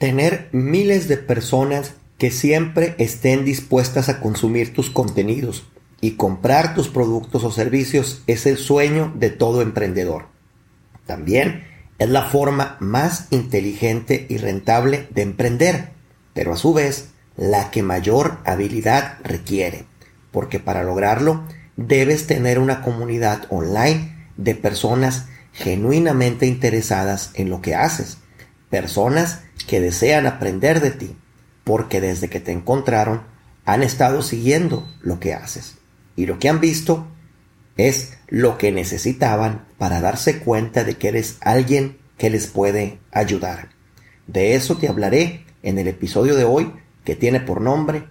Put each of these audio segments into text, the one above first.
Tener miles de personas que siempre estén dispuestas a consumir tus contenidos y comprar tus productos o servicios es el sueño de todo emprendedor. También es la forma más inteligente y rentable de emprender, pero a su vez la que mayor habilidad requiere, porque para lograrlo debes tener una comunidad online de personas genuinamente interesadas en lo que haces, personas que desean aprender de ti, porque desde que te encontraron han estado siguiendo lo que haces. Y lo que han visto es lo que necesitaban para darse cuenta de que eres alguien que les puede ayudar. De eso te hablaré en el episodio de hoy que tiene por nombre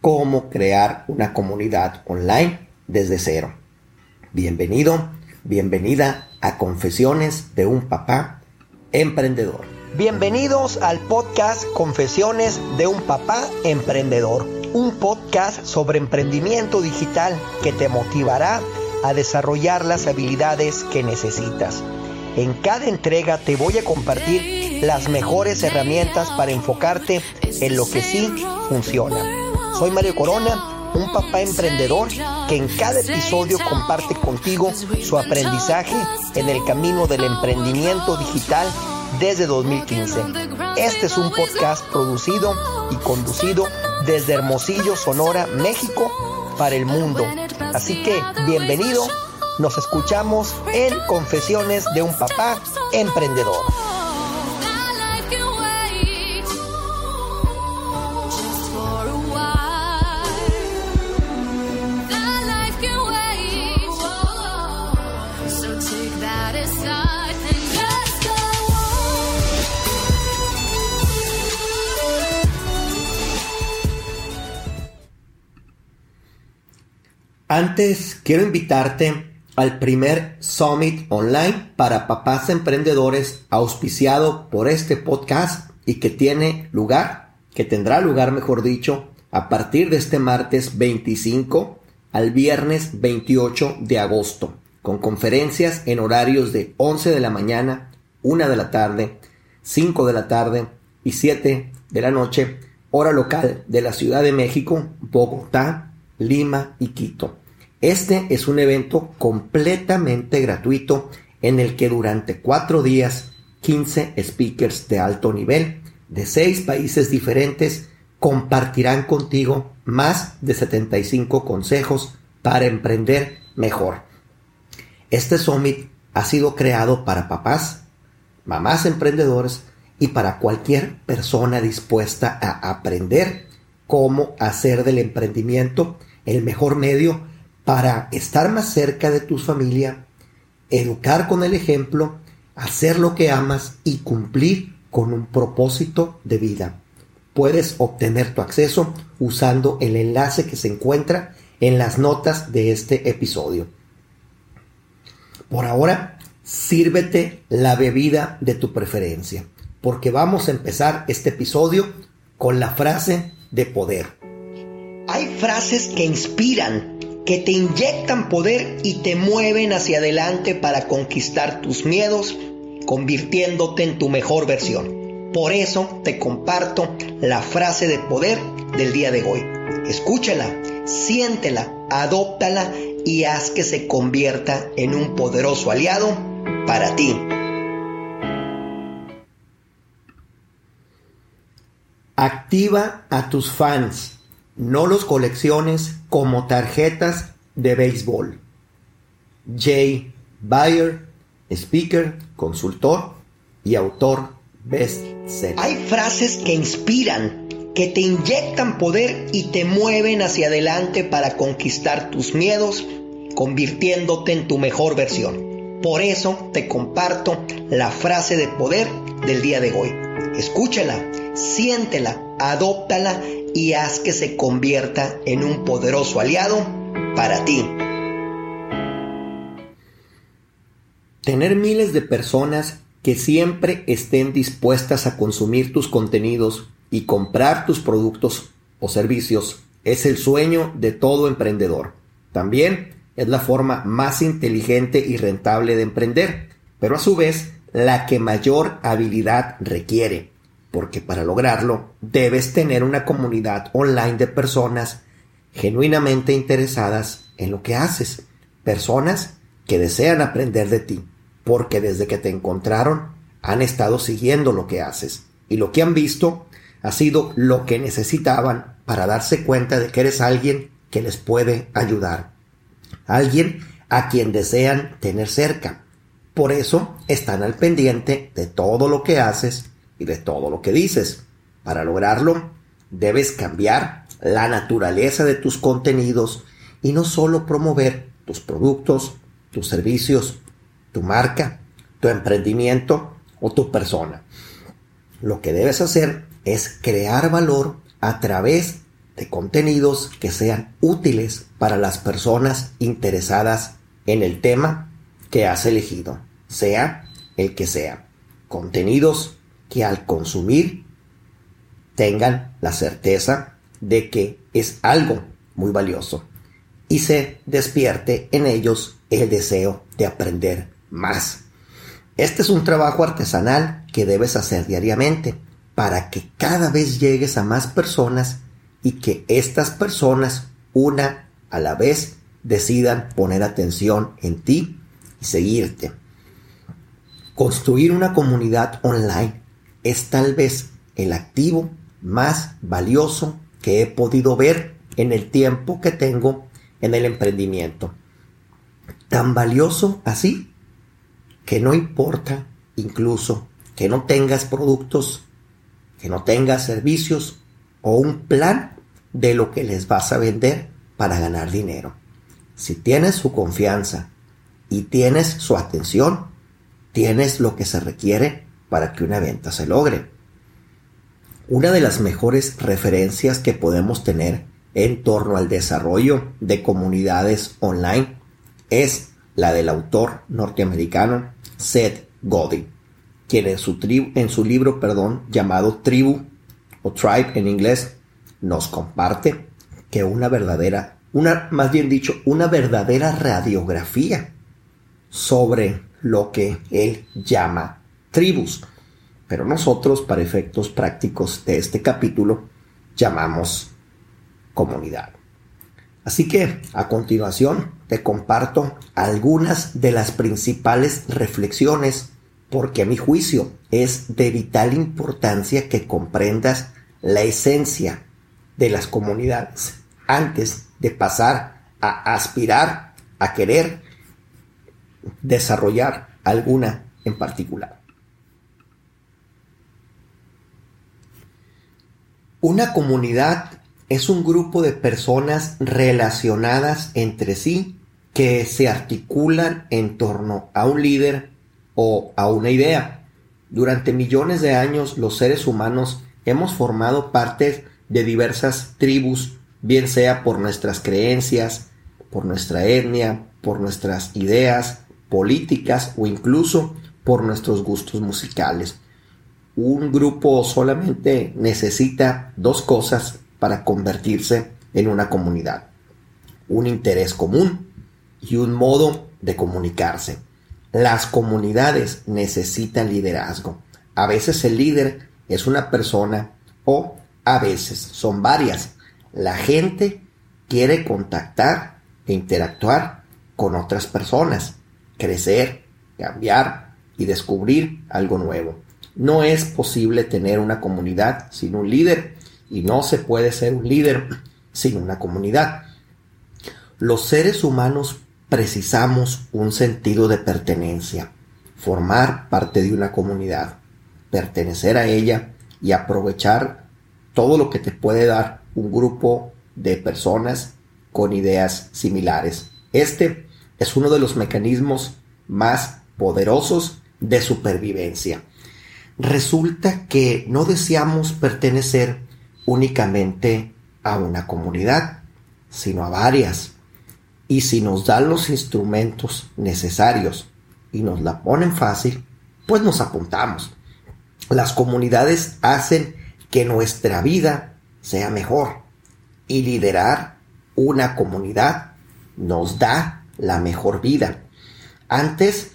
Cómo crear una comunidad online desde cero. Bienvenido, bienvenida a Confesiones de un papá emprendedor. Bienvenidos al podcast Confesiones de un papá emprendedor, un podcast sobre emprendimiento digital que te motivará a desarrollar las habilidades que necesitas. En cada entrega te voy a compartir las mejores herramientas para enfocarte en lo que sí funciona. Soy Mario Corona, un papá emprendedor que en cada episodio comparte contigo su aprendizaje en el camino del emprendimiento digital desde 2015. Este es un podcast producido y conducido desde Hermosillo, Sonora, México, para el mundo. Así que bienvenido, nos escuchamos en Confesiones de un Papá Emprendedor. Antes quiero invitarte al primer Summit Online para papás emprendedores auspiciado por este podcast y que tiene lugar, que tendrá lugar mejor dicho, a partir de este martes 25 al viernes 28 de agosto, con conferencias en horarios de 11 de la mañana, 1 de la tarde, 5 de la tarde y 7 de la noche, hora local de la Ciudad de México, Bogotá, Lima y Quito. Este es un evento completamente gratuito en el que durante cuatro días 15 speakers de alto nivel de seis países diferentes compartirán contigo más de 75 consejos para emprender mejor. Este summit ha sido creado para papás, mamás emprendedores y para cualquier persona dispuesta a aprender cómo hacer del emprendimiento el mejor medio para estar más cerca de tu familia, educar con el ejemplo, hacer lo que amas y cumplir con un propósito de vida. Puedes obtener tu acceso usando el enlace que se encuentra en las notas de este episodio. Por ahora, sírvete la bebida de tu preferencia, porque vamos a empezar este episodio con la frase de poder. Hay frases que inspiran que te inyectan poder y te mueven hacia adelante para conquistar tus miedos, convirtiéndote en tu mejor versión. Por eso te comparto la frase de poder del día de hoy. Escúchala, siéntela, adóptala y haz que se convierta en un poderoso aliado para ti. Activa a tus fans no los colecciones como tarjetas de béisbol. Jay Bayer, speaker, consultor y autor bestseller. Hay frases que inspiran, que te inyectan poder y te mueven hacia adelante para conquistar tus miedos, convirtiéndote en tu mejor versión. Por eso te comparto la frase de poder del día de hoy. Escúchala, siéntela, adóptala y haz que se convierta en un poderoso aliado para ti. Tener miles de personas que siempre estén dispuestas a consumir tus contenidos y comprar tus productos o servicios es el sueño de todo emprendedor. También es la forma más inteligente y rentable de emprender, pero a su vez la que mayor habilidad requiere porque para lograrlo debes tener una comunidad online de personas genuinamente interesadas en lo que haces, personas que desean aprender de ti, porque desde que te encontraron han estado siguiendo lo que haces y lo que han visto ha sido lo que necesitaban para darse cuenta de que eres alguien que les puede ayudar, alguien a quien desean tener cerca. Por eso están al pendiente de todo lo que haces y de todo lo que dices. Para lograrlo, debes cambiar la naturaleza de tus contenidos y no solo promover tus productos, tus servicios, tu marca, tu emprendimiento o tu persona. Lo que debes hacer es crear valor a través de contenidos que sean útiles para las personas interesadas en el tema que has elegido, sea el que sea. Contenidos que al consumir tengan la certeza de que es algo muy valioso y se despierte en ellos el deseo de aprender más. Este es un trabajo artesanal que debes hacer diariamente para que cada vez llegues a más personas y que estas personas, una a la vez, decidan poner atención en ti y seguirte. Construir una comunidad online es tal vez el activo más valioso que he podido ver en el tiempo que tengo en el emprendimiento. Tan valioso así que no importa incluso que no tengas productos, que no tengas servicios o un plan de lo que les vas a vender para ganar dinero. Si tienes su confianza y tienes su atención, tienes lo que se requiere para que una venta se logre. Una de las mejores referencias que podemos tener en torno al desarrollo de comunidades online es la del autor norteamericano Seth Godin, quien en su, libro perdón, llamado Tribu o Tribe en inglés nos comparte que una verdadera, una, más bien dicho, una verdadera radiografía sobre lo que él llama tribus. Pero nosotros, para efectos prácticos de este capítulo, llamamos comunidad. Así que a continuación te comparto algunas de las principales reflexiones porque a mi juicio es de vital importancia que comprendas la esencia de las comunidades antes de pasar a aspirar a querer desarrollar alguna en particular. Una comunidad es un grupo de personas relacionadas entre sí que se articulan en torno a un líder o a una idea. Durante millones de años los seres humanos hemos formado parte de diversas tribus, bien sea por nuestras creencias, por nuestra etnia, por nuestras ideas políticas o incluso por nuestros gustos musicales. Un grupo solamente necesita dos cosas para convertirse en una comunidad. Un interés común y un modo de comunicarse. Las comunidades necesitan liderazgo. A veces el líder es una persona o a veces son varias. La gente quiere contactar e interactuar con otras personas, crecer, cambiar y descubrir algo nuevo. No es posible tener una comunidad sin un líder y no se puede ser un líder sin una comunidad. Los seres humanos precisamos un sentido de pertenencia, formar parte de una comunidad, pertenecer a ella y aprovechar todo lo que te puede dar un grupo de personas con ideas similares. Este es uno de los mecanismos más poderosos de supervivencia. Resulta que no deseamos pertenecer únicamente a una comunidad, sino a varias. Y si nos dan los instrumentos necesarios y nos la ponen fácil, pues nos apuntamos. Las comunidades hacen que nuestra vida sea mejor y liderar una comunidad nos da la mejor vida. Antes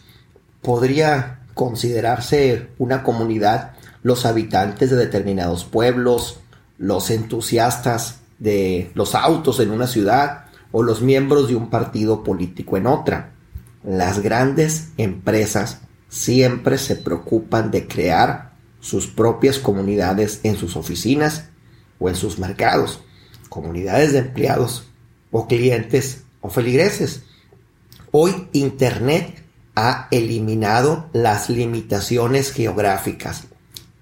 podría considerarse una comunidad los habitantes de determinados pueblos, los entusiastas de los autos en una ciudad o los miembros de un partido político en otra. Las grandes empresas siempre se preocupan de crear sus propias comunidades en sus oficinas o en sus mercados, comunidades de empleados o clientes o feligreses. Hoy Internet ha eliminado las limitaciones geográficas,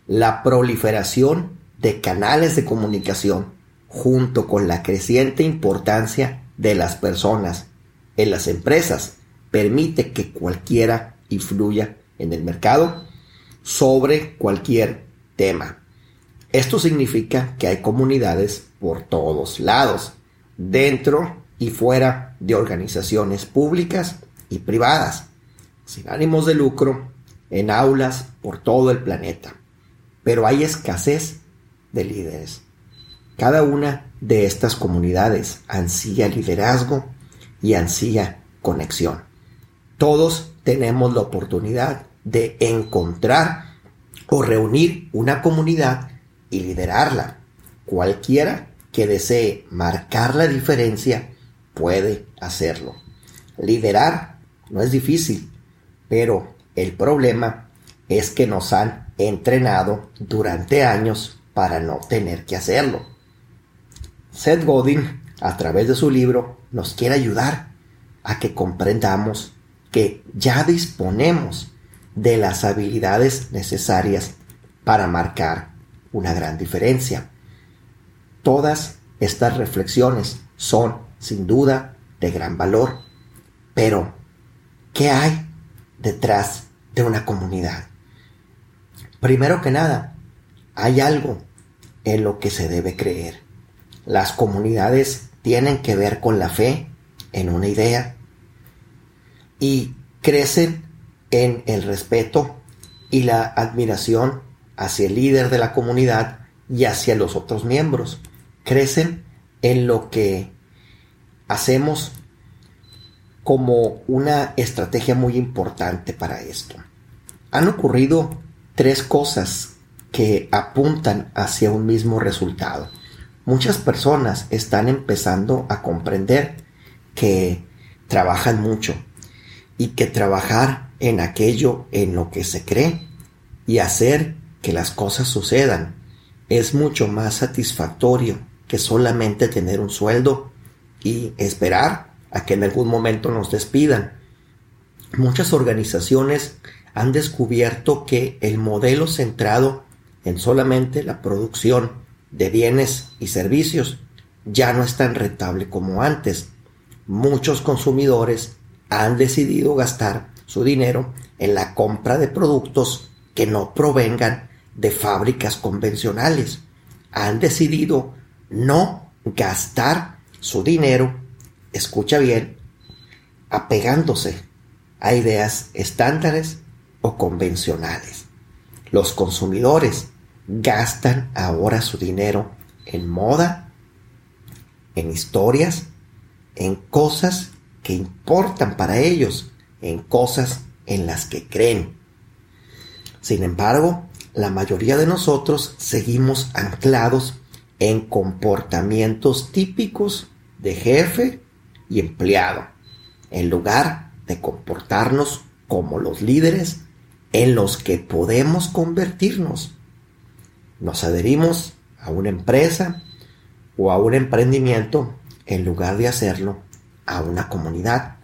la proliferación de canales de comunicación, junto con la creciente importancia de las personas en las empresas, permite que cualquiera influya en el mercado sobre cualquier tema. Esto significa que hay comunidades por todos lados, dentro y fuera de organizaciones públicas y privadas, sin ánimos de lucro, en aulas por todo el planeta. Pero hay escasez de líderes. Cada una de estas comunidades ansía liderazgo y ansía conexión. Todos tenemos la oportunidad de encontrar o reunir una comunidad y liderarla. Cualquiera que desee marcar la diferencia puede hacerlo. Liderar no es difícil, pero el problema es que nos han entrenado durante años para no tener que hacerlo. Seth Godin, a través de su libro, nos quiere ayudar a que comprendamos que ya disponemos de las habilidades necesarias para marcar una gran diferencia. Todas estas reflexiones son, sin duda, de gran valor. Pero, ¿qué hay detrás de una comunidad? Primero que nada, hay algo en lo que se debe creer. Las comunidades tienen que ver con la fe en una idea y crecen en el respeto y la admiración hacia el líder de la comunidad y hacia los otros miembros. Crecen en lo que hacemos como una estrategia muy importante para esto. Han ocurrido tres cosas que apuntan hacia un mismo resultado. Muchas personas están empezando a comprender que trabajan mucho y que trabajar en aquello en lo que se cree y hacer que las cosas sucedan es mucho más satisfactorio que solamente tener un sueldo y esperar a que en algún momento nos despidan. Muchas organizaciones han descubierto que el modelo centrado en solamente la producción de bienes y servicios ya no es tan rentable como antes. Muchos consumidores han decidido gastar su dinero en la compra de productos que no provengan de fábricas convencionales. Han decidido no gastar su dinero, escucha bien, apegándose a ideas estándares o convencionales. Los consumidores gastan ahora su dinero en moda, en historias, en cosas que importan para ellos, en cosas en las que creen. Sin embargo, la mayoría de nosotros seguimos anclados en comportamientos típicos de jefe y empleado, en lugar de comportarnos como los líderes en los que podemos convertirnos. Nos adherimos a una empresa o a un emprendimiento en lugar de hacerlo a una comunidad.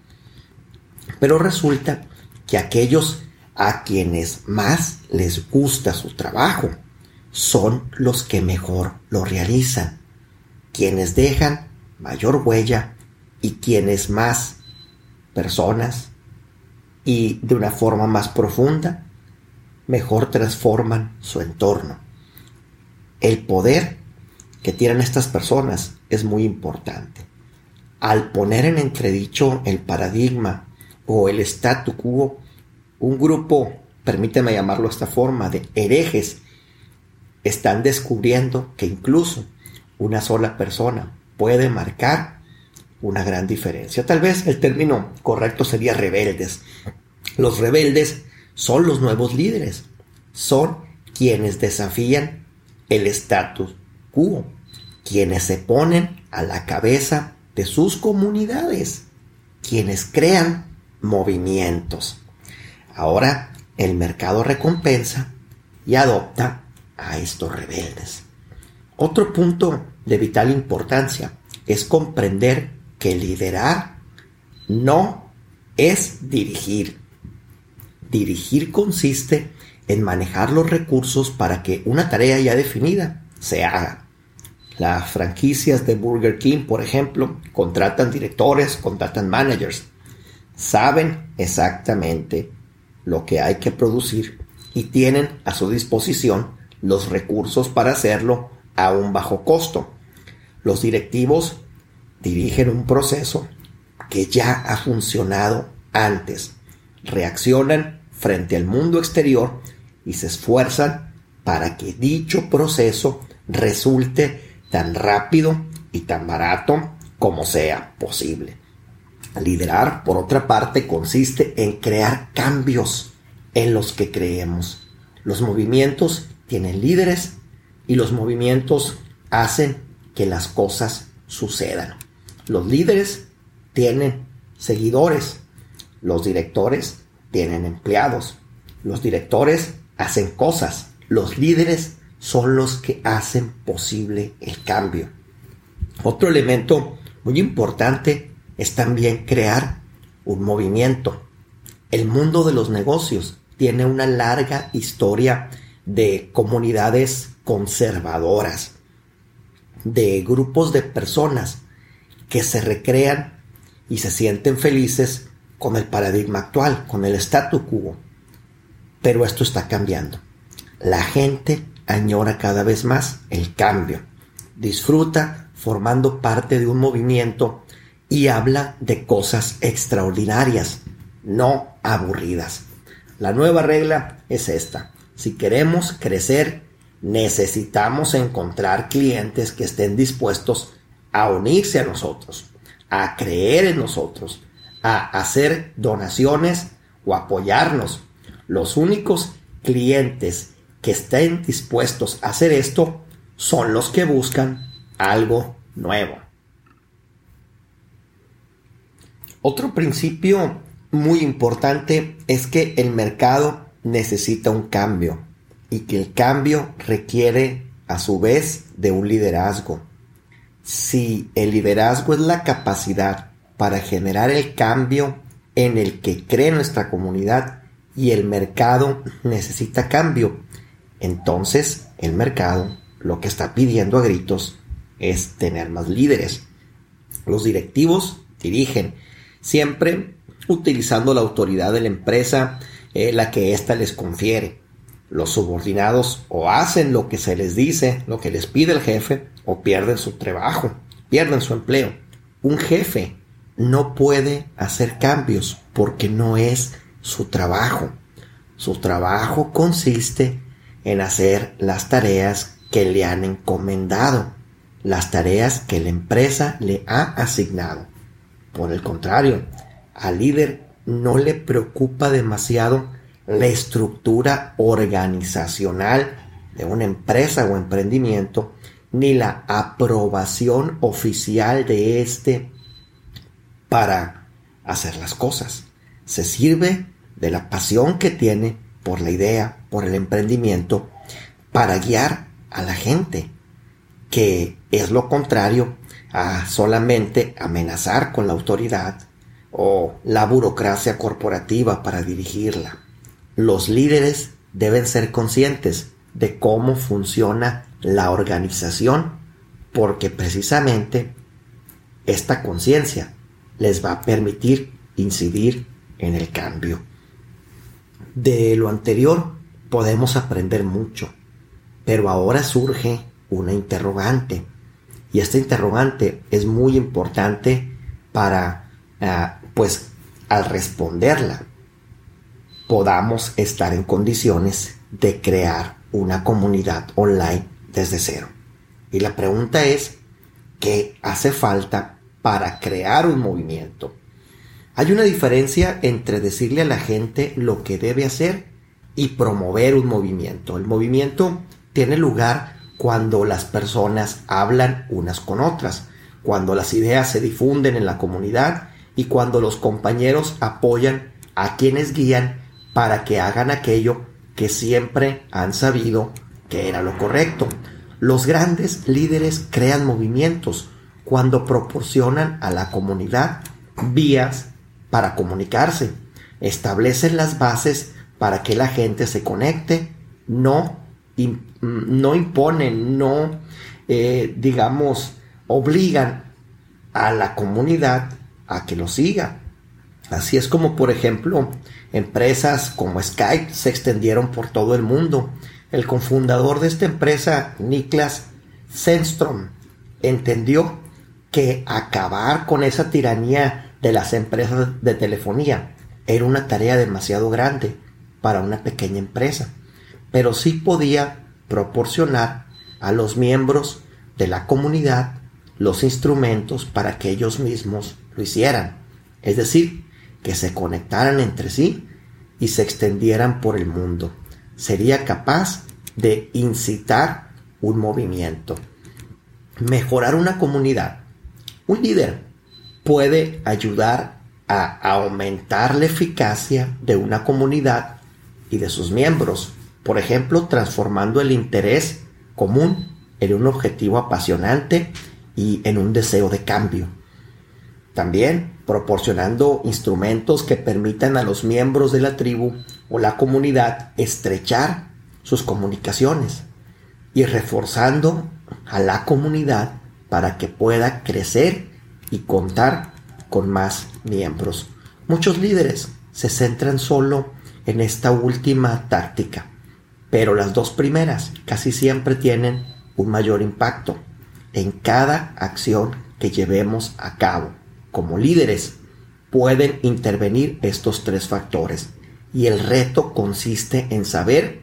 Pero resulta que aquellos a quienes más les gusta su trabajo son los que mejor lo realizan, quienes dejan mayor huella y quienes más personas y de una forma más profunda mejor transforman su entorno. El poder que tienen estas personas es muy importante. Al poner en entredicho el paradigma o el statu quo, un grupo, permíteme llamarlo de esta forma, de herejes, están descubriendo que incluso una sola persona puede marcar una gran diferencia. Tal vez el término correcto sería rebeldes. Los rebeldes son los nuevos líderes, son quienes desafían el status quo, quienes se ponen a la cabeza de sus comunidades, quienes crean movimientos. Ahora el mercado recompensa y adopta a estos rebeldes. Otro punto de vital importancia es comprender que liderar no es dirigir. Dirigir consiste en manejar los recursos para que una tarea ya definida se haga. Las franquicias de Burger King, por ejemplo, contratan directores, contratan managers. Saben exactamente lo que hay que producir y tienen a su disposición los recursos para hacerlo a un bajo costo. Los directivos dirigen un proceso que ya ha funcionado antes. Reaccionan frente al mundo exterior y se esfuerzan para que dicho proceso resulte tan rápido y tan barato como sea posible. Liderar, por otra parte, consiste en crear cambios en los que creemos. Los movimientos tienen líderes y los movimientos hacen que las cosas sucedan. Los líderes tienen seguidores, los directores tienen empleados, los directores hacen cosas, los líderes son los que hacen posible el cambio. Otro elemento muy importante es también crear un movimiento. El mundo de los negocios tiene una larga historia de comunidades conservadoras, de grupos de personas que se recrean y se sienten felices con el paradigma actual, con el statu quo. Pero esto está cambiando. La gente añora cada vez más el cambio, disfruta formando parte de un movimiento y habla de cosas extraordinarias, no aburridas. La nueva regla es esta. Si queremos crecer, necesitamos encontrar clientes que estén dispuestos a unirse a nosotros, a creer en nosotros, a hacer donaciones o apoyarnos. Los únicos clientes que estén dispuestos a hacer esto son los que buscan algo nuevo. Otro principio muy importante es que el mercado necesita un cambio y que el cambio requiere a su vez de un liderazgo. Si el liderazgo es la capacidad para generar el cambio en el que cree nuestra comunidad y el mercado necesita cambio, entonces el mercado lo que está pidiendo a gritos es tener más líderes. Los directivos dirigen siempre utilizando la autoridad de la empresa, eh, la que ésta les confiere. Los subordinados o hacen lo que se les dice, lo que les pide el jefe, o pierden su trabajo, pierden su empleo. Un jefe no puede hacer cambios porque no es su trabajo. Su trabajo consiste en hacer las tareas que le han encomendado, las tareas que la empresa le ha asignado. Por el contrario, al líder no le preocupa demasiado la estructura organizacional de una empresa o emprendimiento, ni la aprobación oficial de éste para hacer las cosas. Se sirve de la pasión que tiene por la idea, por el emprendimiento, para guiar a la gente, que es lo contrario a solamente amenazar con la autoridad o la burocracia corporativa para dirigirla. Los líderes deben ser conscientes de cómo funciona la organización porque precisamente esta conciencia les va a permitir incidir en el cambio. De lo anterior podemos aprender mucho, pero ahora surge una interrogante y esta interrogante es muy importante para, ah, pues, al responderla, podamos estar en condiciones de crear una comunidad online desde cero. Y la pregunta es, ¿qué hace falta para crear un movimiento? Hay una diferencia entre decirle a la gente lo que debe hacer y promover un movimiento. El movimiento tiene lugar cuando las personas hablan unas con otras, cuando las ideas se difunden en la comunidad y cuando los compañeros apoyan a quienes guían para que hagan aquello que siempre han sabido que era lo correcto. Los grandes líderes crean movimientos cuando proporcionan a la comunidad vías para comunicarse, establecen las bases para que la gente se conecte, no, no imponen, no, eh, digamos, obligan a la comunidad a que lo siga. Así es como, por ejemplo, empresas como Skype se extendieron por todo el mundo. El cofundador de esta empresa, Niklas Senstrom, entendió que acabar con esa tiranía de las empresas de telefonía era una tarea demasiado grande para una pequeña empresa, pero sí podía proporcionar a los miembros de la comunidad los instrumentos para que ellos mismos lo hicieran, es decir, que se conectaran entre sí y se extendieran por el mundo. Sería capaz de incitar un movimiento, mejorar una comunidad. Un líder puede ayudar a aumentar la eficacia de una comunidad y de sus miembros, por ejemplo, transformando el interés común en un objetivo apasionante y en un deseo de cambio. También proporcionando instrumentos que permitan a los miembros de la tribu o la comunidad estrechar sus comunicaciones y reforzando a la comunidad para que pueda crecer y contar con más miembros. Muchos líderes se centran solo en esta última táctica, pero las dos primeras casi siempre tienen un mayor impacto en cada acción que llevemos a cabo. Como líderes pueden intervenir estos tres factores y el reto consiste en saber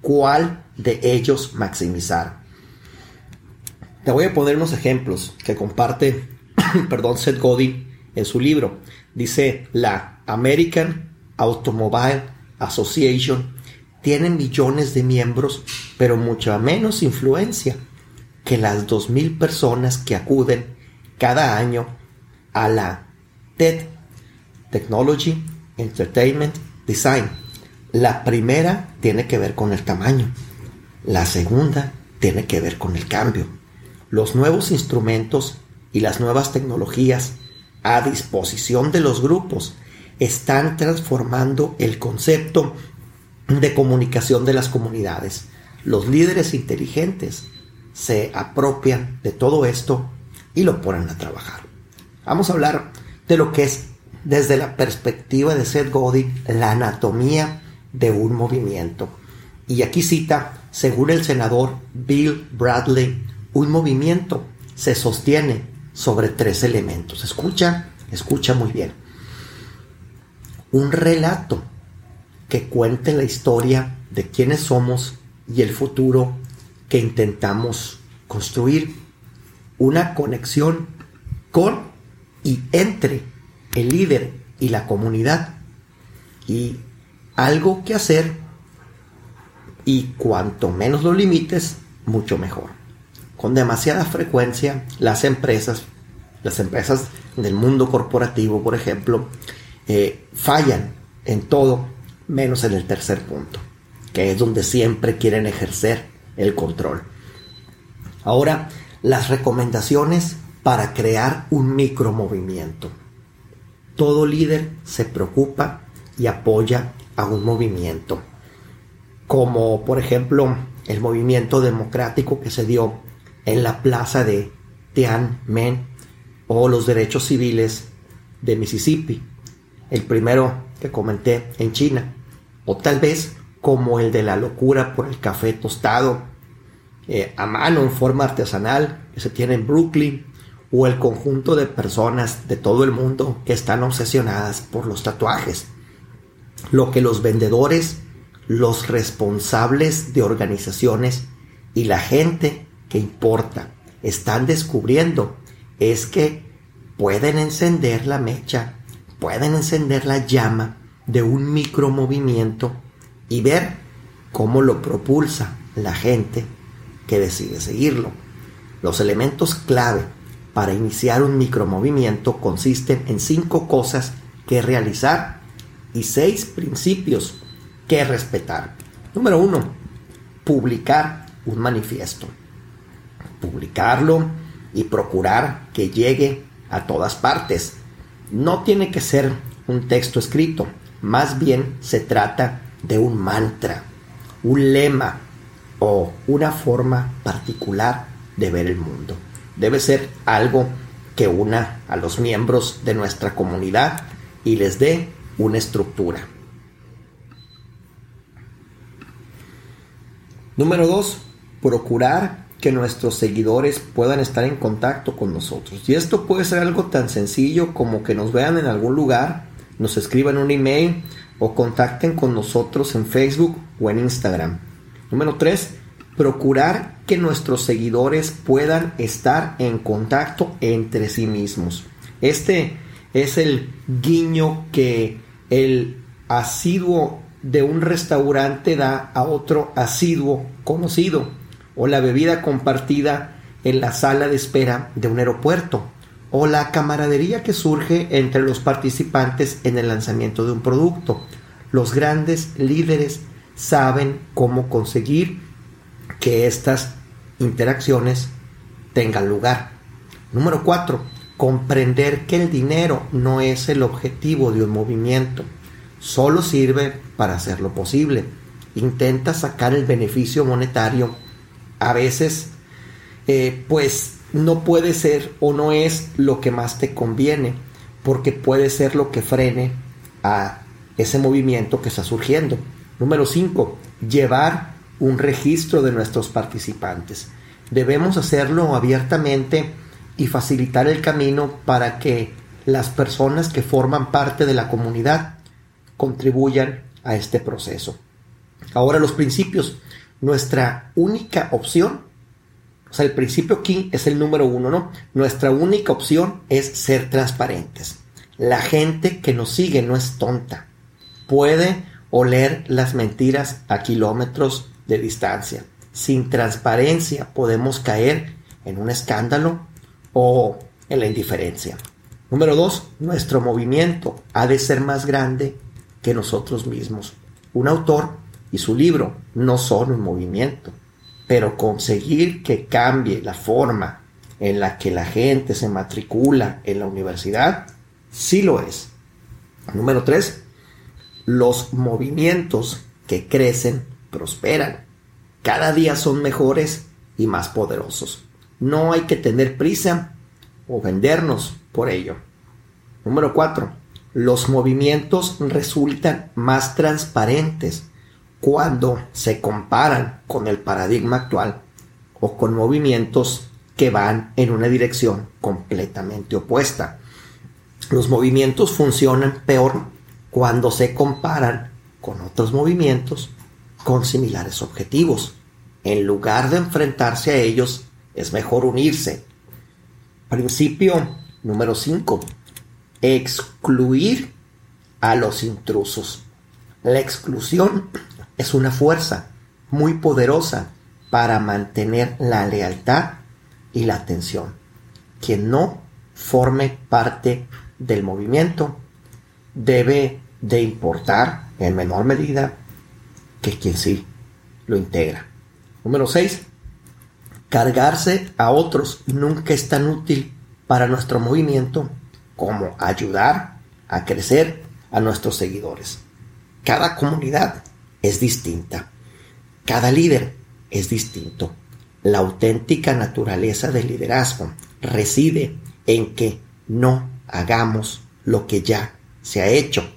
cuál de ellos maximizar. Te voy a poner unos ejemplos que comparte perdón, Seth Godin en su libro. Dice, la American Automobile Association tiene millones de miembros, pero mucha menos influencia que las 2.000 personas que acuden cada año a la TED, Technology, Entertainment, Design. La primera tiene que ver con el tamaño. La segunda tiene que ver con el cambio. Los nuevos instrumentos y las nuevas tecnologías a disposición de los grupos están transformando el concepto de comunicación de las comunidades. Los líderes inteligentes se apropian de todo esto y lo ponen a trabajar. Vamos a hablar de lo que es desde la perspectiva de Seth Godin la anatomía de un movimiento. Y aquí cita, según el senador Bill Bradley, un movimiento se sostiene sobre tres elementos. Escucha, escucha muy bien. Un relato que cuente la historia de quiénes somos y el futuro que intentamos construir. Una conexión con y entre el líder y la comunidad. Y algo que hacer y cuanto menos lo limites, mucho mejor con demasiada frecuencia las empresas, las empresas del mundo corporativo, por ejemplo, eh, fallan en todo menos en el tercer punto, que es donde siempre quieren ejercer el control. Ahora, las recomendaciones para crear un micromovimiento. Todo líder se preocupa y apoya a un movimiento, como por ejemplo el movimiento democrático que se dio en la plaza de Tiananmen o los derechos civiles de Mississippi, el primero que comenté en China, o tal vez como el de la locura por el café tostado eh, a mano en forma artesanal que se tiene en Brooklyn, o el conjunto de personas de todo el mundo que están obsesionadas por los tatuajes. Lo que los vendedores, los responsables de organizaciones y la gente que importa, están descubriendo es que pueden encender la mecha, pueden encender la llama de un micromovimiento y ver cómo lo propulsa la gente que decide seguirlo. Los elementos clave para iniciar un micromovimiento consisten en cinco cosas que realizar y seis principios que respetar. Número uno, publicar un manifiesto. Publicarlo y procurar que llegue a todas partes. No tiene que ser un texto escrito, más bien se trata de un mantra, un lema o una forma particular de ver el mundo. Debe ser algo que una a los miembros de nuestra comunidad y les dé una estructura. Número 2. Procurar que nuestros seguidores puedan estar en contacto con nosotros. Y esto puede ser algo tan sencillo como que nos vean en algún lugar, nos escriban un email o contacten con nosotros en Facebook o en Instagram. Número 3 procurar que nuestros seguidores puedan estar en contacto entre sí mismos. Este es el guiño que el asiduo de un restaurante da a otro asiduo conocido o la bebida compartida en la sala de espera de un aeropuerto o la camaradería que surge entre los participantes en el lanzamiento de un producto. Los grandes líderes saben cómo conseguir que estas interacciones tengan lugar. Número 4. Comprender que el dinero no es el objetivo de un movimiento, solo sirve para hacerlo posible. Intenta sacar el beneficio monetario. A veces, eh, pues no puede ser o no es lo que más te conviene, porque puede ser lo que frene a ese movimiento que está surgiendo. Número 5. Llevar un registro de nuestros participantes. Debemos hacerlo abiertamente y facilitar el camino para que las personas que forman parte de la comunidad contribuyan a este proceso. Ahora los principios. Nuestra única opción, o sea, el principio aquí es el número uno, ¿no? Nuestra única opción es ser transparentes. La gente que nos sigue no es tonta. Puede oler las mentiras a kilómetros de distancia. Sin transparencia podemos caer en un escándalo o en la indiferencia. Número dos, nuestro movimiento ha de ser más grande que nosotros mismos. Un autor y su libro no son un movimiento, pero conseguir que cambie la forma en la que la gente se matricula en la universidad, sí lo es. Número tres, los movimientos que crecen prosperan. Cada día son mejores y más poderosos. No hay que tener prisa o vendernos por ello. Número 4. Los movimientos resultan más transparentes cuando se comparan con el paradigma actual o con movimientos que van en una dirección completamente opuesta. Los movimientos funcionan peor cuando se comparan con otros movimientos con similares objetivos. En lugar de enfrentarse a ellos, es mejor unirse. Principio número 5. Excluir a los intrusos. La exclusión es una fuerza muy poderosa para mantener la lealtad y la atención. Quien no forme parte del movimiento debe de importar en menor medida que quien sí lo integra. Número 6. Cargarse a otros nunca es tan útil para nuestro movimiento como ayudar a crecer a nuestros seguidores. Cada comunidad es distinta. Cada líder es distinto. La auténtica naturaleza del liderazgo reside en que no hagamos lo que ya se ha hecho.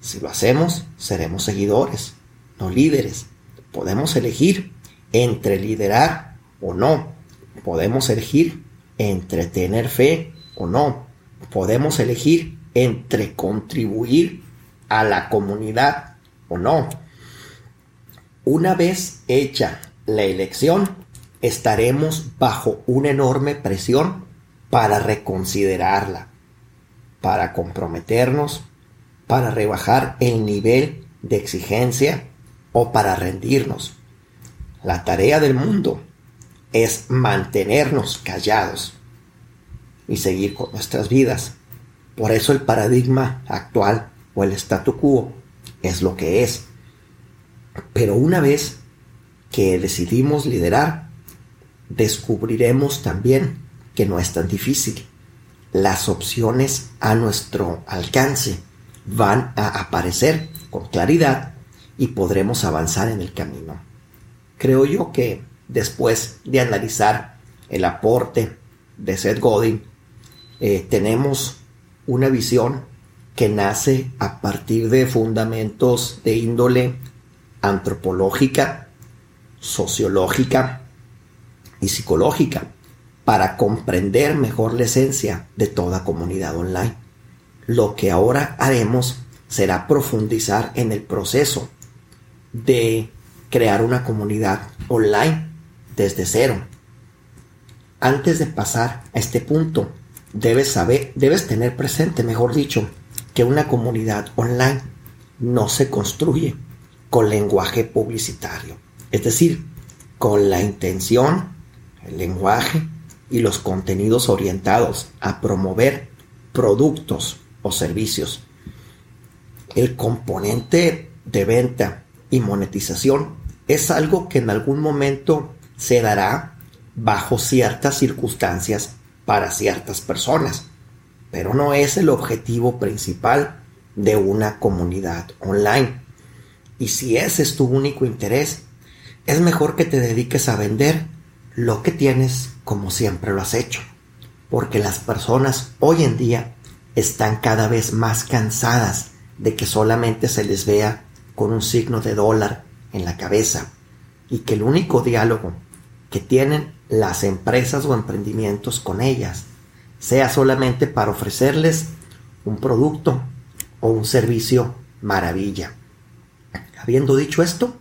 Si lo hacemos, seremos seguidores no líderes. Podemos elegir entre liderar o no. Podemos elegir entre tener fe o no. Podemos elegir entre contribuir a la comunidad o no. Una vez hecha la elección, estaremos bajo una enorme presión para reconsiderarla, para comprometernos, para rebajar el nivel de exigencia o para rendirnos. La tarea del mundo es mantenernos callados y seguir con nuestras vidas. Por eso el paradigma actual o el statu quo es lo que es. Pero una vez que decidimos liderar, descubriremos también que no es tan difícil. Las opciones a nuestro alcance van a aparecer con claridad y podremos avanzar en el camino. Creo yo que después de analizar el aporte de Seth Godin, eh, tenemos una visión que nace a partir de fundamentos de índole antropológica, sociológica y psicológica para comprender mejor la esencia de toda comunidad online. Lo que ahora haremos será profundizar en el proceso de crear una comunidad online desde cero. Antes de pasar a este punto, debes saber, debes tener presente, mejor dicho, que una comunidad online no se construye con lenguaje publicitario, es decir, con la intención, el lenguaje y los contenidos orientados a promover productos o servicios. El componente de venta y monetización es algo que en algún momento se dará bajo ciertas circunstancias para ciertas personas, pero no es el objetivo principal de una comunidad online. Y si ese es tu único interés, es mejor que te dediques a vender lo que tienes como siempre lo has hecho, porque las personas hoy en día están cada vez más cansadas de que solamente se les vea con un signo de dólar en la cabeza y que el único diálogo que tienen las empresas o emprendimientos con ellas sea solamente para ofrecerles un producto o un servicio maravilla. Habiendo dicho esto,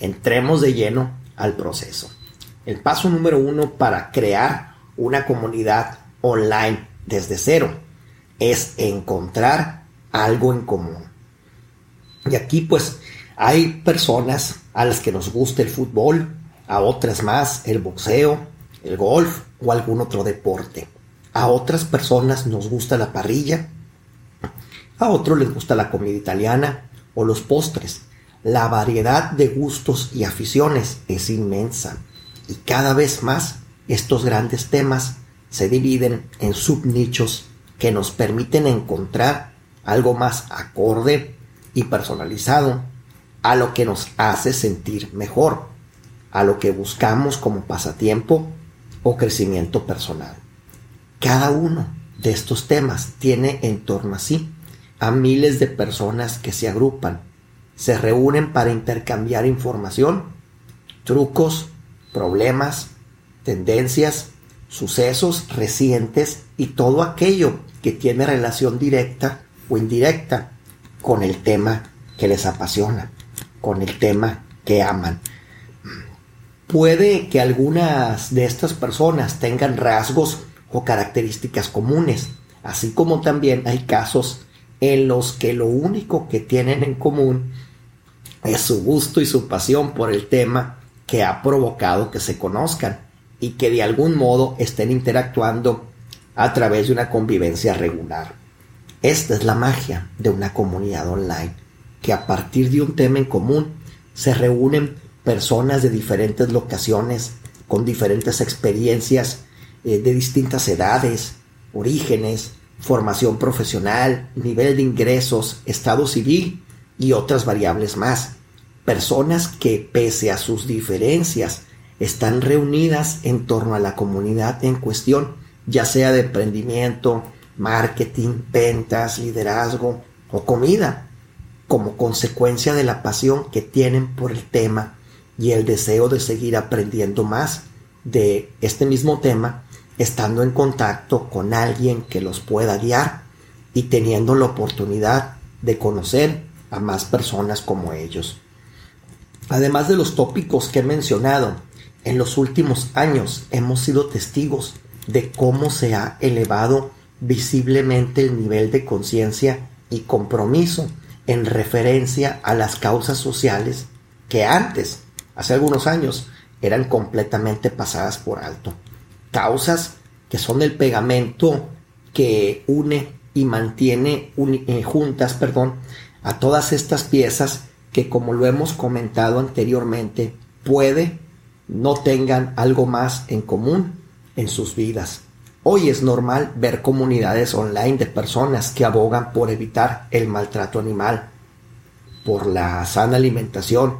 entremos de lleno al proceso. El paso número uno para crear una comunidad online desde cero es encontrar algo en común. Y aquí pues hay personas a las que nos gusta el fútbol, a otras más el boxeo, el golf o algún otro deporte. A otras personas nos gusta la parrilla, a otros les gusta la comida italiana o los postres. La variedad de gustos y aficiones es inmensa y cada vez más estos grandes temas se dividen en subnichos que nos permiten encontrar algo más acorde y personalizado a lo que nos hace sentir mejor, a lo que buscamos como pasatiempo o crecimiento personal. Cada uno de estos temas tiene en torno a sí a miles de personas que se agrupan, se reúnen para intercambiar información, trucos, problemas, tendencias, sucesos recientes y todo aquello que tiene relación directa o indirecta con el tema que les apasiona, con el tema que aman. Puede que algunas de estas personas tengan rasgos o características comunes, así como también hay casos en los que lo único que tienen en común es su gusto y su pasión por el tema que ha provocado que se conozcan y que de algún modo estén interactuando a través de una convivencia regular. Esta es la magia de una comunidad online, que a partir de un tema en común se reúnen personas de diferentes locaciones, con diferentes experiencias, eh, de distintas edades, orígenes, formación profesional, nivel de ingresos, estado civil y otras variables más. Personas que pese a sus diferencias están reunidas en torno a la comunidad en cuestión, ya sea de emprendimiento, marketing, ventas, liderazgo o comida, como consecuencia de la pasión que tienen por el tema y el deseo de seguir aprendiendo más de este mismo tema, estando en contacto con alguien que los pueda guiar y teniendo la oportunidad de conocer a más personas como ellos. Además de los tópicos que he mencionado, en los últimos años hemos sido testigos de cómo se ha elevado visiblemente el nivel de conciencia y compromiso en referencia a las causas sociales que antes, hace algunos años, eran completamente pasadas por alto. Causas que son el pegamento que une y mantiene eh, juntas, perdón, a todas estas piezas que como lo hemos comentado anteriormente, puede no tengan algo más en común en sus vidas. Hoy es normal ver comunidades online de personas que abogan por evitar el maltrato animal, por la sana alimentación,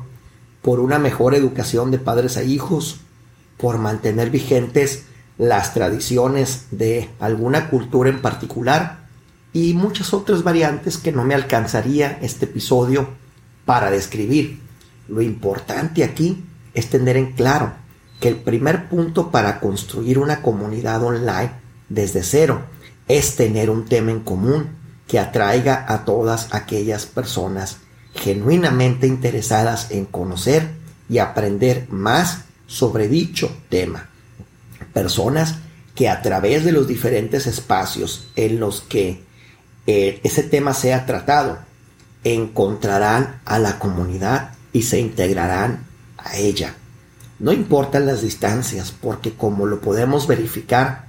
por una mejor educación de padres a hijos, por mantener vigentes las tradiciones de alguna cultura en particular y muchas otras variantes que no me alcanzaría este episodio para describir. Lo importante aquí es tener en claro que el primer punto para construir una comunidad online desde cero es tener un tema en común que atraiga a todas aquellas personas genuinamente interesadas en conocer y aprender más sobre dicho tema. Personas que a través de los diferentes espacios en los que eh, ese tema sea tratado, encontrarán a la comunidad y se integrarán a ella. No importan las distancias, porque como lo podemos verificar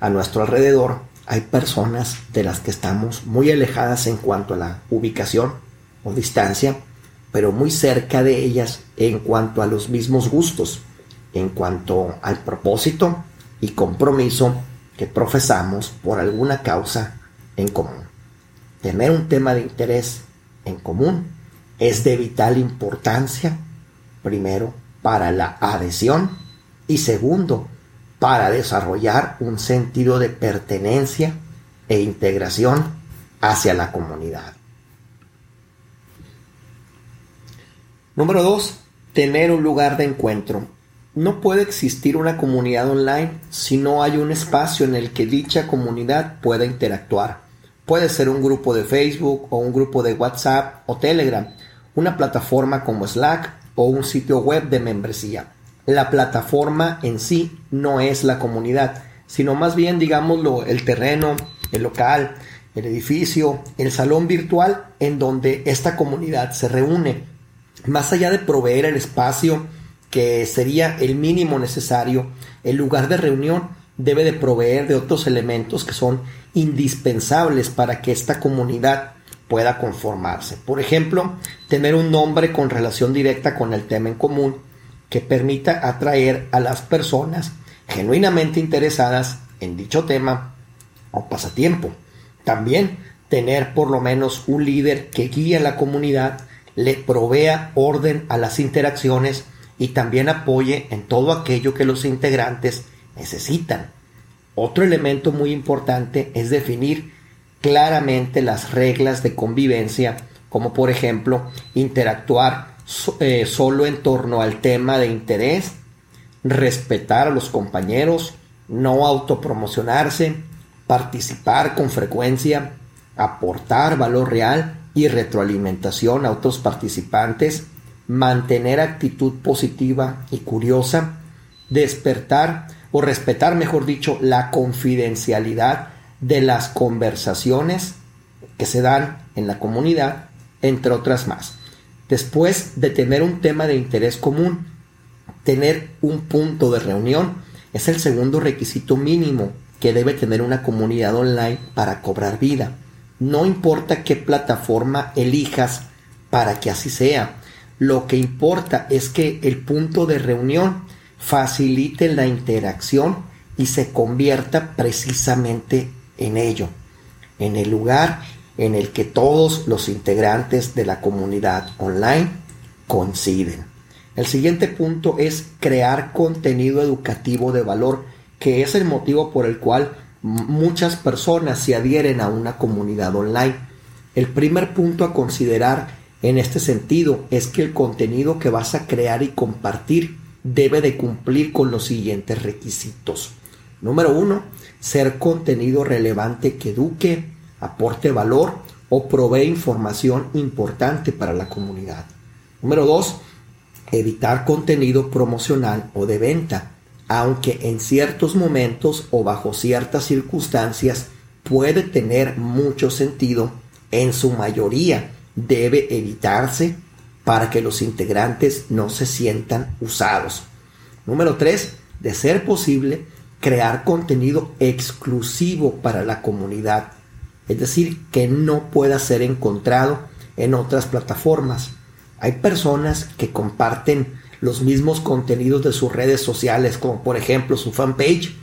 a nuestro alrededor, hay personas de las que estamos muy alejadas en cuanto a la ubicación o distancia, pero muy cerca de ellas en cuanto a los mismos gustos, en cuanto al propósito y compromiso que profesamos por alguna causa en común. Tener un tema de interés en común es de vital importancia, primero, para la adhesión y segundo, para desarrollar un sentido de pertenencia e integración hacia la comunidad. Número 2. Tener un lugar de encuentro. No puede existir una comunidad online si no hay un espacio en el que dicha comunidad pueda interactuar. Puede ser un grupo de Facebook o un grupo de WhatsApp o Telegram, una plataforma como Slack o un sitio web de membresía. La plataforma en sí no es la comunidad, sino más bien, digámoslo, el terreno, el local, el edificio, el salón virtual en donde esta comunidad se reúne más allá de proveer el espacio que sería el mínimo necesario, el lugar de reunión debe de proveer de otros elementos que son indispensables para que esta comunidad pueda conformarse. Por ejemplo, tener un nombre con relación directa con el tema en común que permita atraer a las personas genuinamente interesadas en dicho tema o pasatiempo. También tener por lo menos un líder que guíe a la comunidad le provea orden a las interacciones y también apoye en todo aquello que los integrantes necesitan. Otro elemento muy importante es definir claramente las reglas de convivencia, como por ejemplo interactuar eh, solo en torno al tema de interés, respetar a los compañeros, no autopromocionarse, participar con frecuencia, aportar valor real y retroalimentación a otros participantes, mantener actitud positiva y curiosa, despertar o respetar, mejor dicho, la confidencialidad de las conversaciones que se dan en la comunidad, entre otras más. Después de tener un tema de interés común, tener un punto de reunión es el segundo requisito mínimo que debe tener una comunidad online para cobrar vida. No importa qué plataforma elijas para que así sea. Lo que importa es que el punto de reunión facilite la interacción y se convierta precisamente en ello, en el lugar en el que todos los integrantes de la comunidad online coinciden. El siguiente punto es crear contenido educativo de valor, que es el motivo por el cual muchas personas se adhieren a una comunidad online. El primer punto a considerar en este sentido es que el contenido que vas a crear y compartir debe de cumplir con los siguientes requisitos. Número uno, ser contenido relevante que eduque, aporte valor o provee información importante para la comunidad. Número dos, evitar contenido promocional o de venta aunque en ciertos momentos o bajo ciertas circunstancias puede tener mucho sentido, en su mayoría debe evitarse para que los integrantes no se sientan usados. Número 3. De ser posible, crear contenido exclusivo para la comunidad. Es decir, que no pueda ser encontrado en otras plataformas. Hay personas que comparten los mismos contenidos de sus redes sociales, como por ejemplo su fanpage,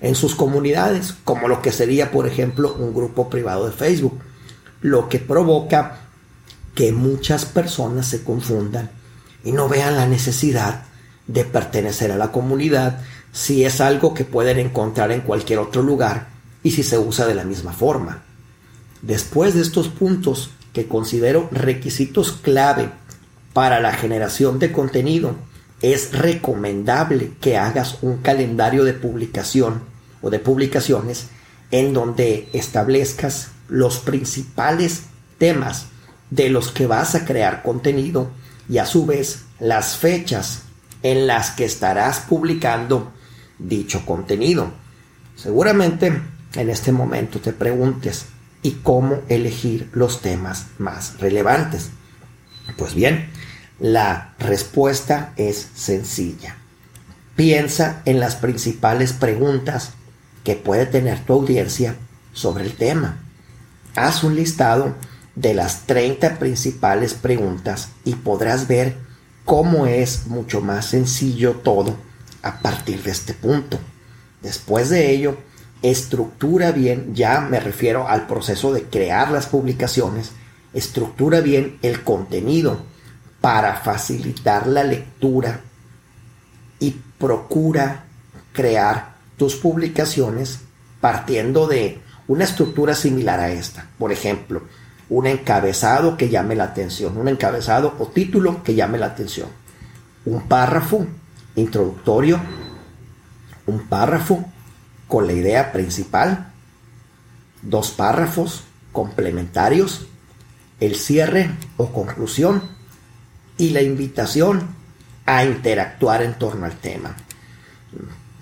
en sus comunidades, como lo que sería por ejemplo un grupo privado de Facebook, lo que provoca que muchas personas se confundan y no vean la necesidad de pertenecer a la comunidad si es algo que pueden encontrar en cualquier otro lugar y si se usa de la misma forma. Después de estos puntos que considero requisitos clave para la generación de contenido, es recomendable que hagas un calendario de publicación o de publicaciones en donde establezcas los principales temas de los que vas a crear contenido y a su vez las fechas en las que estarás publicando dicho contenido. Seguramente en este momento te preguntes, ¿y cómo elegir los temas más relevantes? Pues bien, la respuesta es sencilla. Piensa en las principales preguntas que puede tener tu audiencia sobre el tema. Haz un listado de las 30 principales preguntas y podrás ver cómo es mucho más sencillo todo a partir de este punto. Después de ello, estructura bien, ya me refiero al proceso de crear las publicaciones, estructura bien el contenido para facilitar la lectura y procura crear tus publicaciones partiendo de una estructura similar a esta. Por ejemplo, un encabezado que llame la atención, un encabezado o título que llame la atención, un párrafo introductorio, un párrafo con la idea principal, dos párrafos complementarios, el cierre o conclusión y la invitación a interactuar en torno al tema.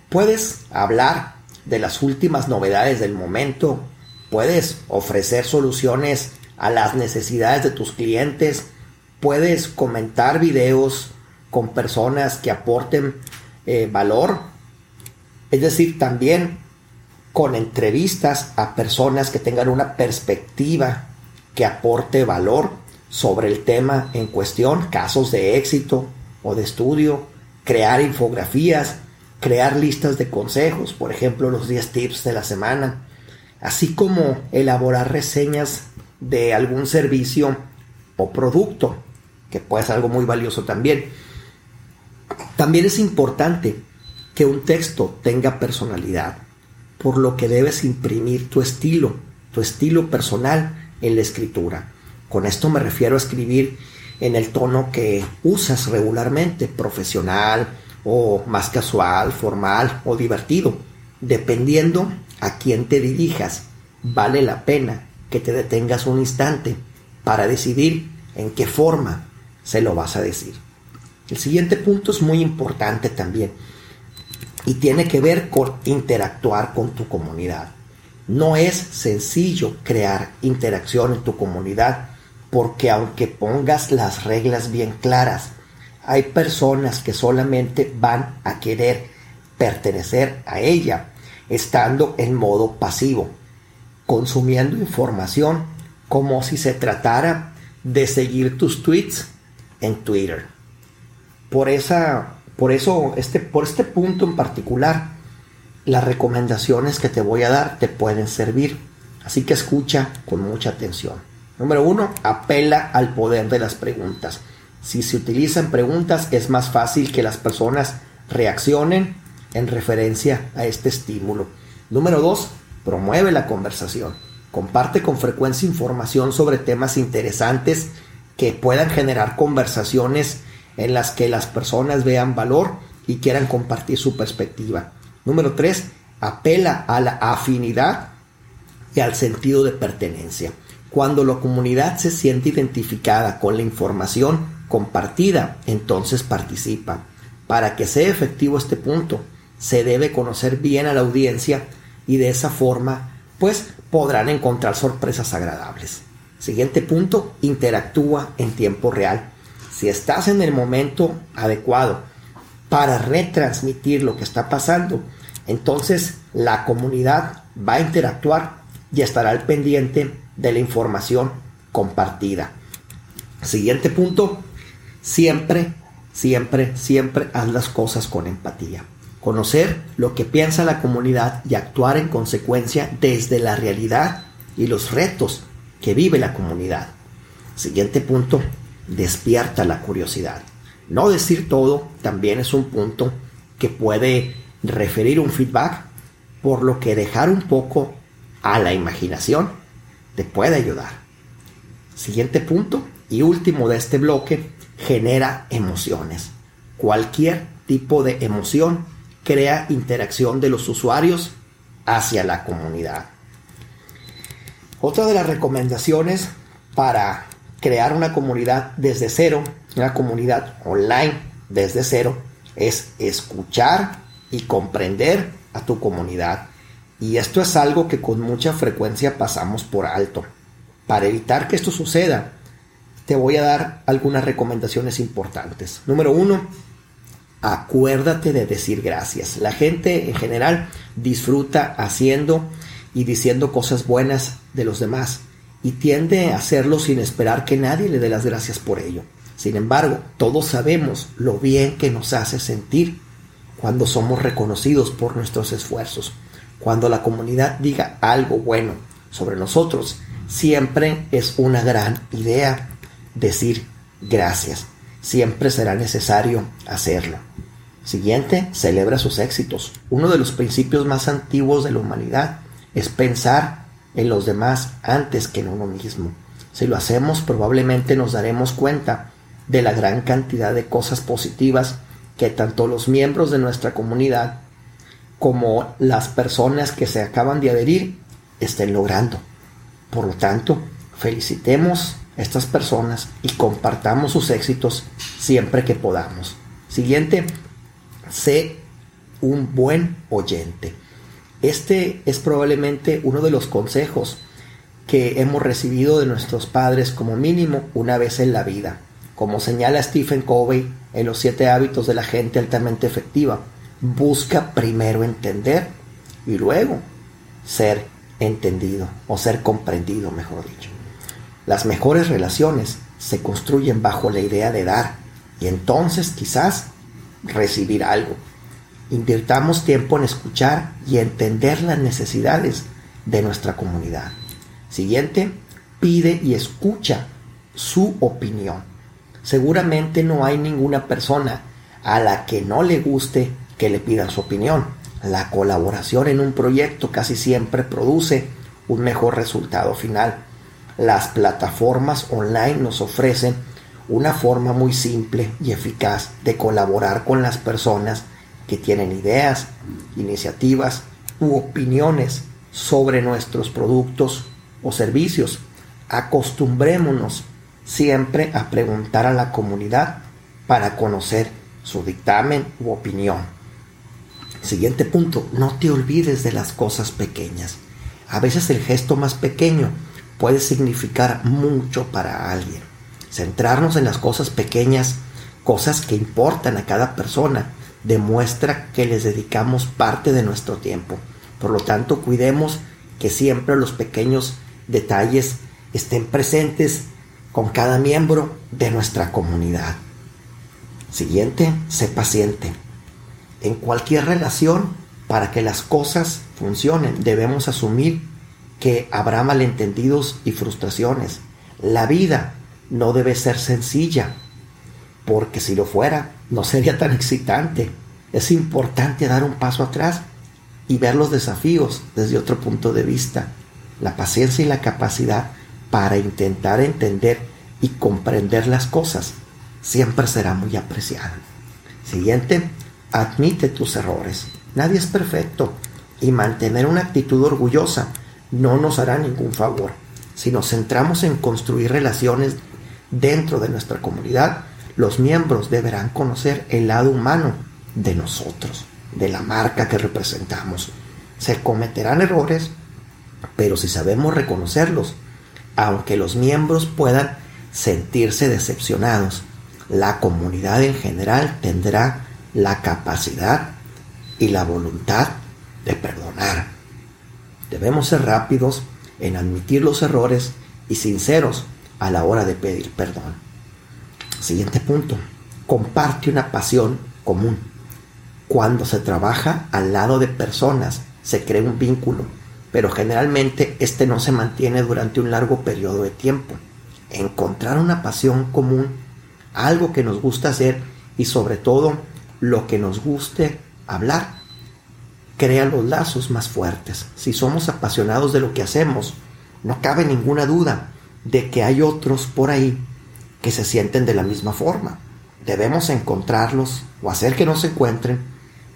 Puedes hablar de las últimas novedades del momento, puedes ofrecer soluciones a las necesidades de tus clientes, puedes comentar videos con personas que aporten eh, valor, es decir, también con entrevistas a personas que tengan una perspectiva que aporte valor sobre el tema en cuestión, casos de éxito o de estudio, crear infografías, crear listas de consejos, por ejemplo, los 10 tips de la semana, así como elaborar reseñas de algún servicio o producto, que puede ser algo muy valioso también. También es importante que un texto tenga personalidad, por lo que debes imprimir tu estilo, tu estilo personal en la escritura. Con esto me refiero a escribir en el tono que usas regularmente, profesional o más casual, formal o divertido, dependiendo a quién te dirijas. Vale la pena que te detengas un instante para decidir en qué forma se lo vas a decir. El siguiente punto es muy importante también y tiene que ver con interactuar con tu comunidad. No es sencillo crear interacción en tu comunidad porque aunque pongas las reglas bien claras, hay personas que solamente van a querer pertenecer a ella estando en modo pasivo consumiendo información como si se tratara de seguir tus tweets en Twitter. Por, esa, por eso, este, por este punto en particular, las recomendaciones que te voy a dar te pueden servir. Así que escucha con mucha atención. Número uno, apela al poder de las preguntas. Si se utilizan preguntas, es más fácil que las personas reaccionen en referencia a este estímulo. Número dos, Promueve la conversación. Comparte con frecuencia información sobre temas interesantes que puedan generar conversaciones en las que las personas vean valor y quieran compartir su perspectiva. Número 3. Apela a la afinidad y al sentido de pertenencia. Cuando la comunidad se siente identificada con la información compartida, entonces participa. Para que sea efectivo este punto, se debe conocer bien a la audiencia y de esa forma pues podrán encontrar sorpresas agradables. Siguiente punto, interactúa en tiempo real. Si estás en el momento adecuado para retransmitir lo que está pasando, entonces la comunidad va a interactuar y estará al pendiente de la información compartida. Siguiente punto, siempre, siempre, siempre haz las cosas con empatía. Conocer lo que piensa la comunidad y actuar en consecuencia desde la realidad y los retos que vive la comunidad. Siguiente punto, despierta la curiosidad. No decir todo también es un punto que puede referir un feedback, por lo que dejar un poco a la imaginación te puede ayudar. Siguiente punto y último de este bloque, genera emociones. Cualquier tipo de emoción crea interacción de los usuarios hacia la comunidad. Otra de las recomendaciones para crear una comunidad desde cero, una comunidad online desde cero, es escuchar y comprender a tu comunidad. Y esto es algo que con mucha frecuencia pasamos por alto. Para evitar que esto suceda, te voy a dar algunas recomendaciones importantes. Número uno, acuérdate de decir gracias. La gente en general disfruta haciendo y diciendo cosas buenas de los demás y tiende a hacerlo sin esperar que nadie le dé las gracias por ello. Sin embargo, todos sabemos lo bien que nos hace sentir cuando somos reconocidos por nuestros esfuerzos. Cuando la comunidad diga algo bueno sobre nosotros, siempre es una gran idea decir gracias. Siempre será necesario hacerlo. Siguiente, celebra sus éxitos. Uno de los principios más antiguos de la humanidad es pensar en los demás antes que en uno mismo. Si lo hacemos, probablemente nos daremos cuenta de la gran cantidad de cosas positivas que tanto los miembros de nuestra comunidad como las personas que se acaban de adherir estén logrando. Por lo tanto, felicitemos a estas personas y compartamos sus éxitos siempre que podamos. Siguiente, sé un buen oyente. Este es probablemente uno de los consejos que hemos recibido de nuestros padres como mínimo una vez en la vida. Como señala Stephen Covey en los siete hábitos de la gente altamente efectiva, busca primero entender y luego ser entendido o ser comprendido, mejor dicho. Las mejores relaciones se construyen bajo la idea de dar y entonces quizás recibir algo. Invirtamos tiempo en escuchar y entender las necesidades de nuestra comunidad. Siguiente, pide y escucha su opinión. Seguramente no hay ninguna persona a la que no le guste que le pidan su opinión. La colaboración en un proyecto casi siempre produce un mejor resultado final. Las plataformas online nos ofrecen una forma muy simple y eficaz de colaborar con las personas que tienen ideas, iniciativas u opiniones sobre nuestros productos o servicios. Acostumbrémonos siempre a preguntar a la comunidad para conocer su dictamen u opinión. Siguiente punto, no te olvides de las cosas pequeñas. A veces el gesto más pequeño puede significar mucho para alguien. Centrarnos en las cosas pequeñas, cosas que importan a cada persona, demuestra que les dedicamos parte de nuestro tiempo. Por lo tanto, cuidemos que siempre los pequeños detalles estén presentes con cada miembro de nuestra comunidad. Siguiente, sé paciente. En cualquier relación, para que las cosas funcionen, debemos asumir que habrá malentendidos y frustraciones. La vida no debe ser sencilla, porque si lo fuera, no sería tan excitante. Es importante dar un paso atrás y ver los desafíos desde otro punto de vista. La paciencia y la capacidad para intentar entender y comprender las cosas siempre será muy apreciada. Siguiente, admite tus errores. Nadie es perfecto y mantener una actitud orgullosa no nos hará ningún favor. Si nos centramos en construir relaciones dentro de nuestra comunidad, los miembros deberán conocer el lado humano de nosotros, de la marca que representamos. Se cometerán errores, pero si sabemos reconocerlos, aunque los miembros puedan sentirse decepcionados, la comunidad en general tendrá la capacidad y la voluntad de perdonar. Debemos ser rápidos en admitir los errores y sinceros a la hora de pedir perdón. Siguiente punto. Comparte una pasión común. Cuando se trabaja al lado de personas, se crea un vínculo, pero generalmente este no se mantiene durante un largo periodo de tiempo. Encontrar una pasión común, algo que nos gusta hacer y sobre todo lo que nos guste hablar, crea los lazos más fuertes. Si somos apasionados de lo que hacemos, no cabe ninguna duda de que hay otros por ahí que se sienten de la misma forma. Debemos encontrarlos o hacer que nos encuentren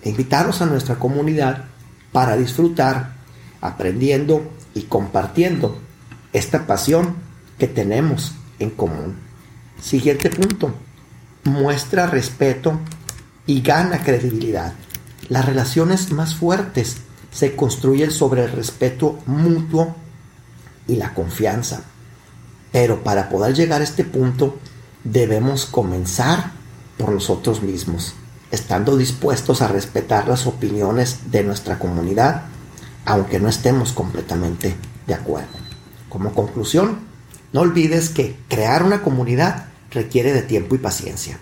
e invitarlos a nuestra comunidad para disfrutar, aprendiendo y compartiendo esta pasión que tenemos en común. Siguiente punto. Muestra respeto y gana credibilidad. Las relaciones más fuertes se construyen sobre el respeto mutuo y la confianza. Pero para poder llegar a este punto debemos comenzar por nosotros mismos, estando dispuestos a respetar las opiniones de nuestra comunidad, aunque no estemos completamente de acuerdo. Como conclusión, no olvides que crear una comunidad requiere de tiempo y paciencia.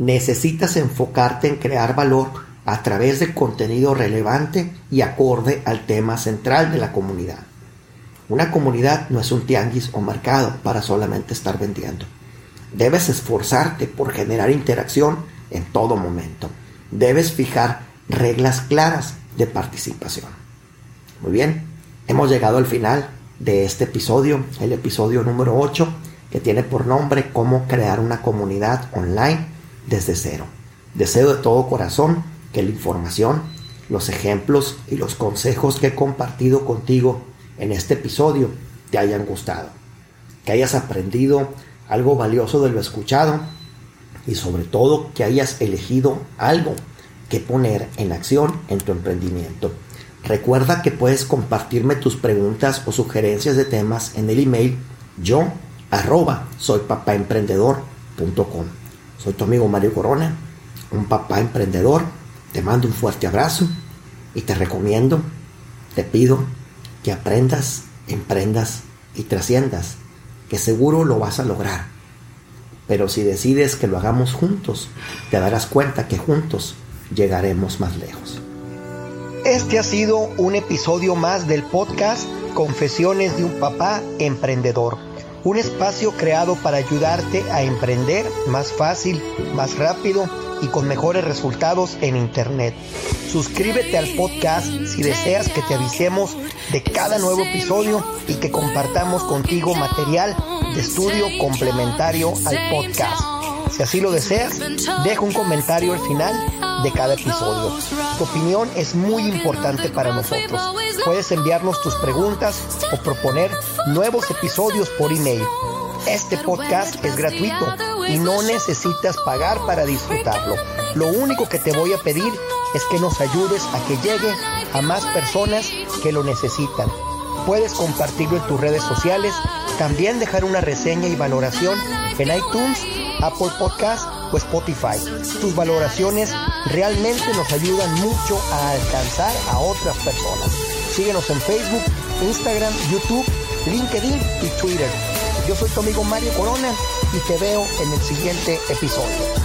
Necesitas enfocarte en crear valor a través de contenido relevante y acorde al tema central de la comunidad. Una comunidad no es un tianguis o mercado para solamente estar vendiendo. Debes esforzarte por generar interacción en todo momento. Debes fijar reglas claras de participación. Muy bien, hemos llegado al final de este episodio, el episodio número 8, que tiene por nombre Cómo crear una comunidad online desde cero. Deseo de todo corazón que la información, los ejemplos y los consejos que he compartido contigo en este episodio te hayan gustado, que hayas aprendido algo valioso de lo escuchado y sobre todo que hayas elegido algo que poner en acción en tu emprendimiento. Recuerda que puedes compartirme tus preguntas o sugerencias de temas en el email yo arroba soy Soy tu amigo Mario Corona, un papá emprendedor. Te mando un fuerte abrazo y te recomiendo, te pido que aprendas, emprendas y trasciendas, que seguro lo vas a lograr. Pero si decides que lo hagamos juntos, te darás cuenta que juntos llegaremos más lejos. Este ha sido un episodio más del podcast Confesiones de un papá emprendedor. Un espacio creado para ayudarte a emprender más fácil, más rápido y con mejores resultados en Internet. Suscríbete al podcast si deseas que te avisemos de cada nuevo episodio y que compartamos contigo material de estudio complementario al podcast. Si así lo deseas, deja un comentario al final de cada episodio. Tu opinión es muy importante para nosotros. Puedes enviarnos tus preguntas o proponer nuevos episodios por email. Este podcast es gratuito y no necesitas pagar para disfrutarlo. Lo único que te voy a pedir es que nos ayudes a que llegue a más personas que lo necesitan. Puedes compartirlo en tus redes sociales, también dejar una reseña y valoración en iTunes, Apple Podcast o Spotify. Tus valoraciones realmente nos ayudan mucho a alcanzar a otras personas. Síguenos en Facebook, Instagram, YouTube, LinkedIn y Twitter. Yo soy tu amigo Mario Corona y te veo en el siguiente episodio.